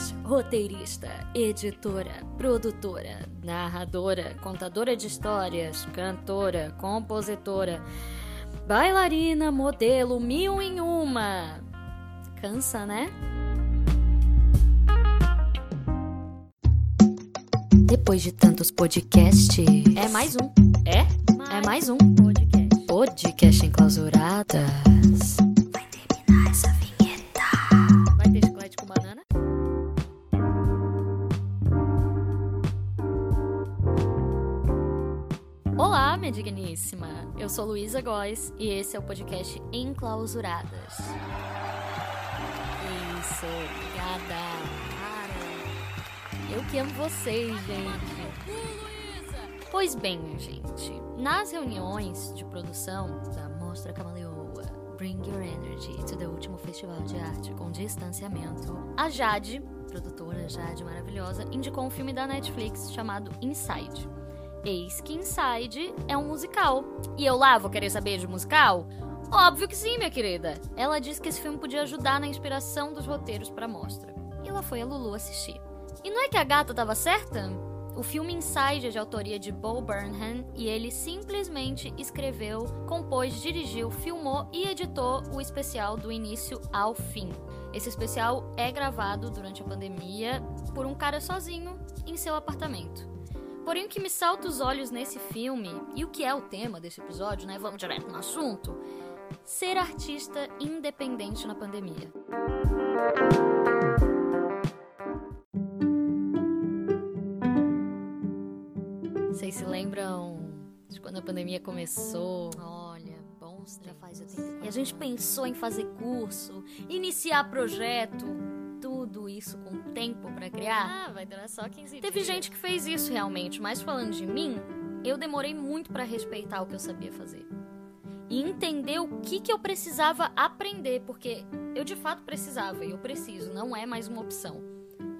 atriz, roteirista, editora, produtora, narradora, contadora de histórias, cantora, compositora, bailarina, modelo, mil em uma. Cansa, né? Depois de tantos podcasts. É mais um. É? É mais um. Podcast. Podcast enclausuradas. Olá, minha digníssima. Eu sou Luísa Góes e esse é o podcast Enclausuradas. Isso, obrigada. Cara, eu que amo vocês, gente. Pois bem, gente, nas reuniões de produção da Mostra Camaleoa, Bring Your Energy to the último festival de arte com distanciamento, a Jade, produtora Jade maravilhosa, indicou um filme da Netflix chamado Inside. Eis que Inside é um musical. E eu lá vou querer saber de musical? Óbvio que sim, minha querida. Ela disse que esse filme podia ajudar na inspiração dos roteiros para a mostra. E ela foi a Lulu assistir. E não é que a gata tava certa? O filme Inside é de autoria de Bo Burnham e ele simplesmente escreveu, compôs, dirigiu, filmou e editou o especial do início ao fim. Esse especial é gravado durante a pandemia por um cara sozinho em seu apartamento. Porém, o que me salta os olhos nesse filme, e o que é o tema desse episódio, né? Vamos direto no assunto. Ser artista independente na pandemia. Vocês se lembram de quando a pandemia começou? Olha, bons já faz 84 E a gente pensou em fazer curso, iniciar projeto, tudo isso com tempo para criar? Ah, vai durar só 15 Teve dias. gente que fez isso realmente, mas falando de mim, eu demorei muito para respeitar o que eu sabia fazer. E entender o que, que eu precisava aprender, porque eu de fato precisava, e eu preciso, não é mais uma opção.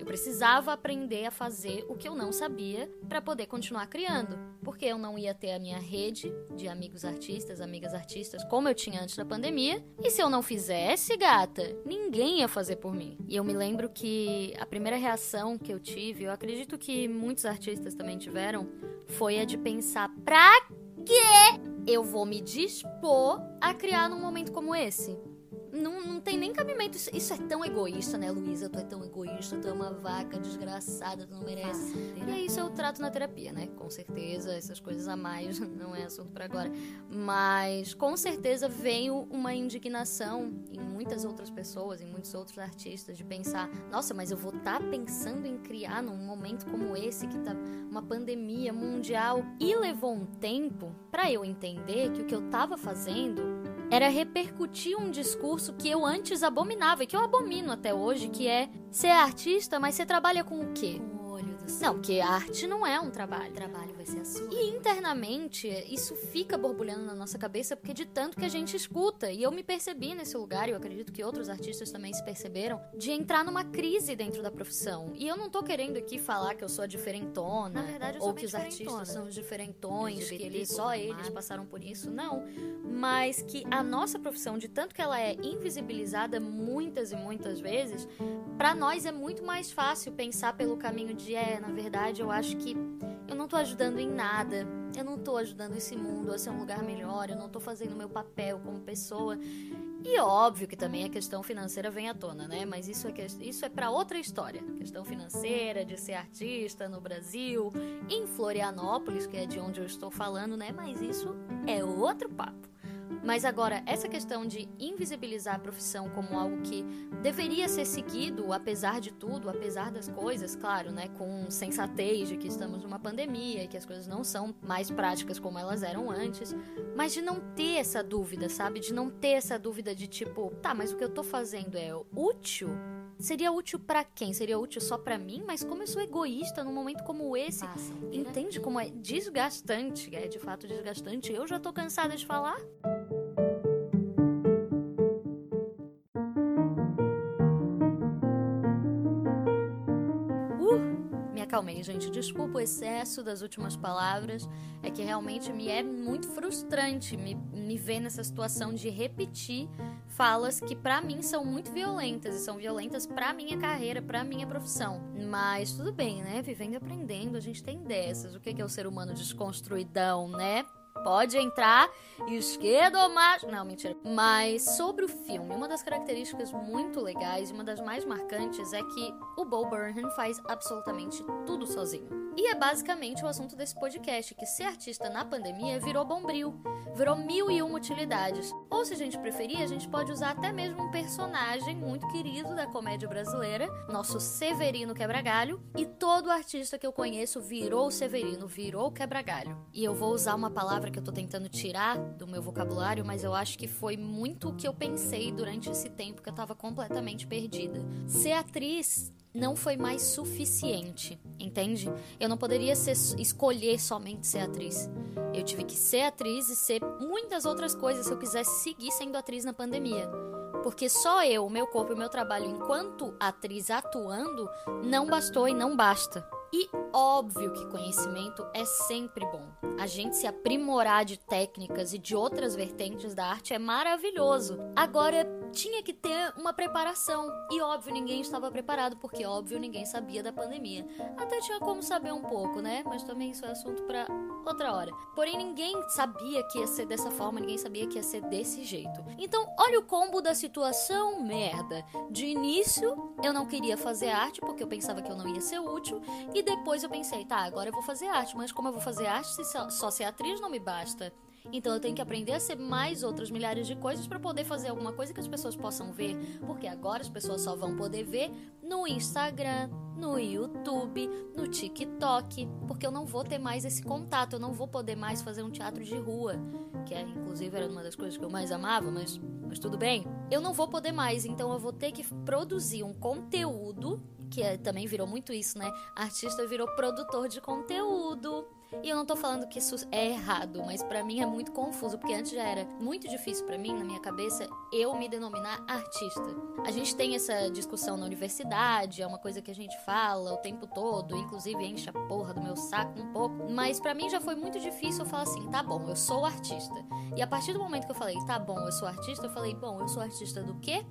Eu precisava aprender a fazer o que eu não sabia para poder continuar criando, porque eu não ia ter a minha rede de amigos artistas, amigas artistas, como eu tinha antes da pandemia, e se eu não fizesse, gata, ninguém ia fazer por mim. E eu me lembro que a primeira reação que eu tive, eu acredito que muitos artistas também tiveram, foi a de pensar: pra que eu vou me dispor a criar num momento como esse? Não, não tem nem cabimento. Isso, isso é tão egoísta, né, Luísa? Tu é tão egoísta, tu é uma vaca desgraçada, tu não merece. E é isso eu trato na terapia, né? Com certeza, essas coisas a mais não é assunto para agora. Mas com certeza veio uma indignação em muitas outras pessoas, em muitos outros artistas, de pensar: nossa, mas eu vou estar pensando em criar num momento como esse, que tá uma pandemia mundial. E levou um tempo para eu entender que o que eu tava fazendo era repercutir um discurso que eu antes abominava e que eu abomino até hoje, que é ser artista, mas você trabalha com o quê? Não, porque arte não é um trabalho. O trabalho vai ser a sua. E internamente, isso fica borbulhando na nossa cabeça porque de tanto que a gente escuta. E eu me percebi nesse lugar, e eu acredito que outros artistas também se perceberam, de entrar numa crise dentro da profissão. E eu não tô querendo aqui falar que eu sou a diferentona, Na verdade, eu ou que os artistas são os diferentões, que eles, só eles passaram por isso. Não. Mas que a nossa profissão, de tanto que ela é invisibilizada muitas e muitas vezes, Pra nós é muito mais fácil pensar pelo caminho de é, na verdade, eu acho que eu não tô ajudando em nada. Eu não tô ajudando esse mundo a ser um lugar melhor, eu não tô fazendo meu papel como pessoa. E óbvio que também a questão financeira vem à tona, né? Mas isso é, que- isso é para outra história. Questão financeira, de ser artista no Brasil, em Florianópolis, que é de onde eu estou falando, né? Mas isso é outro papo. Mas agora, essa questão de invisibilizar a profissão como algo que deveria ser seguido, apesar de tudo, apesar das coisas, claro, né, com sensatez de que estamos numa pandemia e que as coisas não são mais práticas como elas eram antes, mas de não ter essa dúvida, sabe? De não ter essa dúvida de tipo, tá, mas o que eu tô fazendo é útil? Seria útil pra quem? Seria útil só pra mim? Mas como eu sou egoísta num momento como esse, Passa entende como é desgastante, é de fato desgastante. Eu já tô cansada de falar. Acalmei, gente. Desculpa o excesso das últimas palavras. É que realmente me é muito frustrante me, me ver nessa situação de repetir falas que para mim são muito violentas e são violentas para minha carreira, para minha profissão. Mas tudo bem, né? Vivendo e aprendendo, a gente tem dessas. O que é o ser humano desconstruidão, né? Pode entrar, esquerdo ou macho. Não, mentira. Mas sobre o filme, uma das características muito legais e uma das mais marcantes é que o Bo Burnham faz absolutamente tudo sozinho. E é basicamente o assunto desse podcast, que ser artista na pandemia virou bombril, virou mil e uma utilidades. Ou se a gente preferir, a gente pode usar até mesmo um personagem muito querido da comédia brasileira, nosso Severino Quebragalho, e todo artista que eu conheço virou Severino, virou Quebragalho. E eu vou usar uma palavra que eu tô tentando tirar do meu vocabulário, mas eu acho que foi muito o que eu pensei durante esse tempo que eu tava completamente perdida. Ser atriz não foi mais suficiente, entende? Eu não poderia ser, escolher somente ser atriz. Eu tive que ser atriz e ser muitas outras coisas se eu quisesse seguir sendo atriz na pandemia. Porque só eu, meu corpo e meu trabalho enquanto atriz atuando não bastou e não basta. E óbvio que conhecimento é sempre bom. A gente se aprimorar de técnicas e de outras vertentes da arte é maravilhoso. Agora, tinha que ter uma preparação. E óbvio, ninguém estava preparado, porque óbvio, ninguém sabia da pandemia. Até tinha como saber um pouco, né? Mas também isso é assunto para outra hora. Porém, ninguém sabia que ia ser dessa forma, ninguém sabia que ia ser desse jeito. Então, olha o combo da situação merda. De início, eu não queria fazer arte porque eu pensava que eu não ia ser útil. E depois eu pensei, tá, agora eu vou fazer arte, mas como eu vou fazer arte se só ser atriz não me basta? Então eu tenho que aprender a ser mais outras milhares de coisas para poder fazer alguma coisa que as pessoas possam ver, porque agora as pessoas só vão poder ver no Instagram, no YouTube, no TikTok, porque eu não vou ter mais esse contato, eu não vou poder mais fazer um teatro de rua, que é, inclusive era uma das coisas que eu mais amava, mas, mas tudo bem. Eu não vou poder mais, então eu vou ter que produzir um conteúdo que é, também virou muito isso, né? Artista virou produtor de conteúdo. E eu não tô falando que isso é errado, mas para mim é muito confuso, porque antes já era muito difícil para mim, na minha cabeça, eu me denominar artista. A gente tem essa discussão na universidade, é uma coisa que a gente fala o tempo todo, inclusive enche a porra do meu saco um pouco, mas para mim já foi muito difícil eu falar assim, tá bom, eu sou artista. E a partir do momento que eu falei, tá bom, eu sou artista, eu falei, bom, eu sou artista do quê?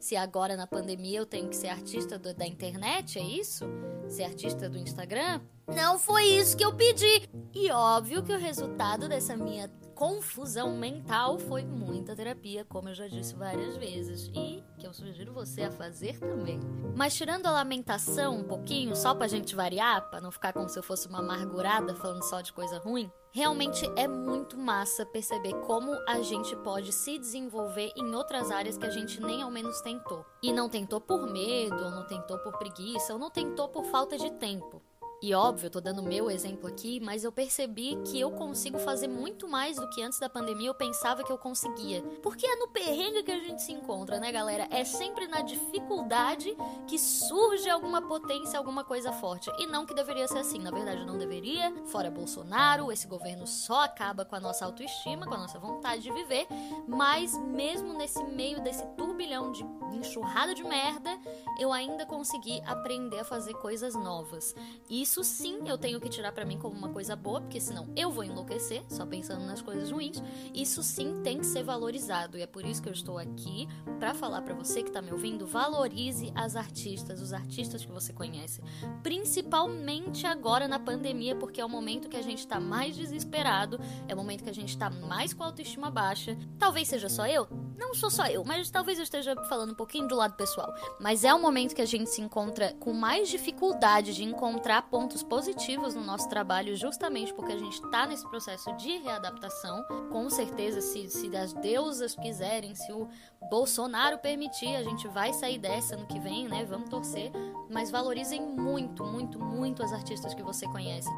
Se agora na pandemia eu tenho que ser artista do, da internet, é isso? Ser artista do Instagram? Não foi isso que eu pedi! E óbvio que o resultado dessa minha confusão mental foi muita terapia, como eu já disse várias vezes, e que eu sugiro você a fazer também. Mas tirando a lamentação um pouquinho, só pra gente variar, pra não ficar como se eu fosse uma amargurada falando só de coisa ruim, realmente é muito massa perceber como a gente pode se desenvolver em outras áreas que a gente nem ao menos tentou. E não tentou por medo, ou não tentou por preguiça, ou não tentou por falta de tempo. E óbvio, eu tô dando meu exemplo aqui, mas eu percebi que eu consigo fazer muito mais do que antes da pandemia eu pensava que eu conseguia. Porque é no perrengue que a gente se encontra, né, galera? É sempre na dificuldade que surge alguma potência, alguma coisa forte. E não que deveria ser assim. Na verdade, não deveria. Fora Bolsonaro, esse governo só acaba com a nossa autoestima, com a nossa vontade de viver. Mas mesmo nesse meio desse turbilhão de enxurrada de merda, eu ainda consegui aprender a fazer coisas novas. Isso isso sim eu tenho que tirar para mim como uma coisa boa, porque senão eu vou enlouquecer só pensando nas coisas ruins. Isso sim tem que ser valorizado e é por isso que eu estou aqui para falar para você que tá me ouvindo, valorize as artistas, os artistas que você conhece, principalmente agora na pandemia, porque é o momento que a gente tá mais desesperado, é o momento que a gente tá mais com a autoestima baixa. Talvez seja só eu, não sou só eu, mas talvez eu esteja falando um pouquinho do lado pessoal. Mas é o momento que a gente se encontra com mais dificuldade de encontrar pontos positivos no nosso trabalho, justamente porque a gente está nesse processo de readaptação. Com certeza, se, se as deusas quiserem, se o Bolsonaro permitir, a gente vai sair dessa no que vem, né? Vamos torcer. Mas valorizem muito, muito, muito as artistas que você conhece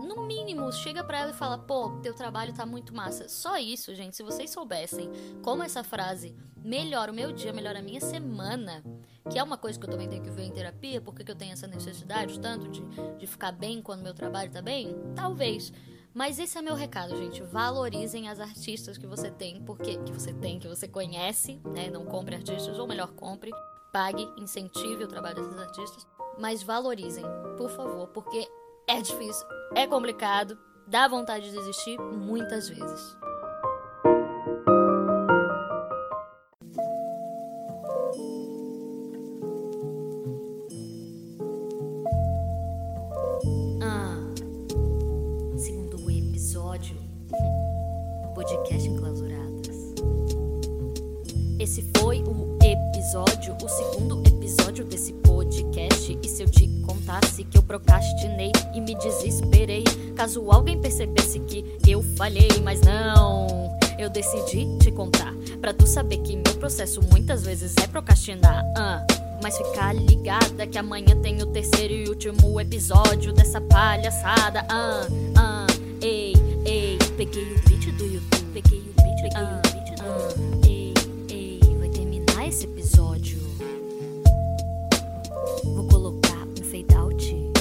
no mínimo, chega para ela e fala: pô, teu trabalho tá muito massa. Só isso, gente. Se vocês soubessem como essa frase melhora o meu dia, melhora a minha semana, que é uma coisa que eu também tenho que ver em terapia, porque eu tenho essa necessidade tanto de, de ficar bem quando meu trabalho tá bem? Talvez. Mas esse é meu recado, gente. Valorizem as artistas que você tem, porque que você tem, que você conhece, né? Não compre artistas, ou melhor, compre, pague, incentive o trabalho desses artistas, mas valorizem, por favor, porque é difícil, é complicado, dá vontade de desistir muitas vezes. Episódio, o segundo episódio desse podcast. E se eu te contasse que eu procrastinei e me desesperei, caso alguém percebesse que eu falhei, mas não, eu decidi te contar. Pra tu saber que meu processo muitas vezes é procrastinar. ah. Mas fica ligada que amanhã tem o terceiro e último episódio dessa palhaçada. Ah, ah, ei, ei. Peguei o beat do YouTube, peguei o beat, peguei o beat do YouTube. 岛主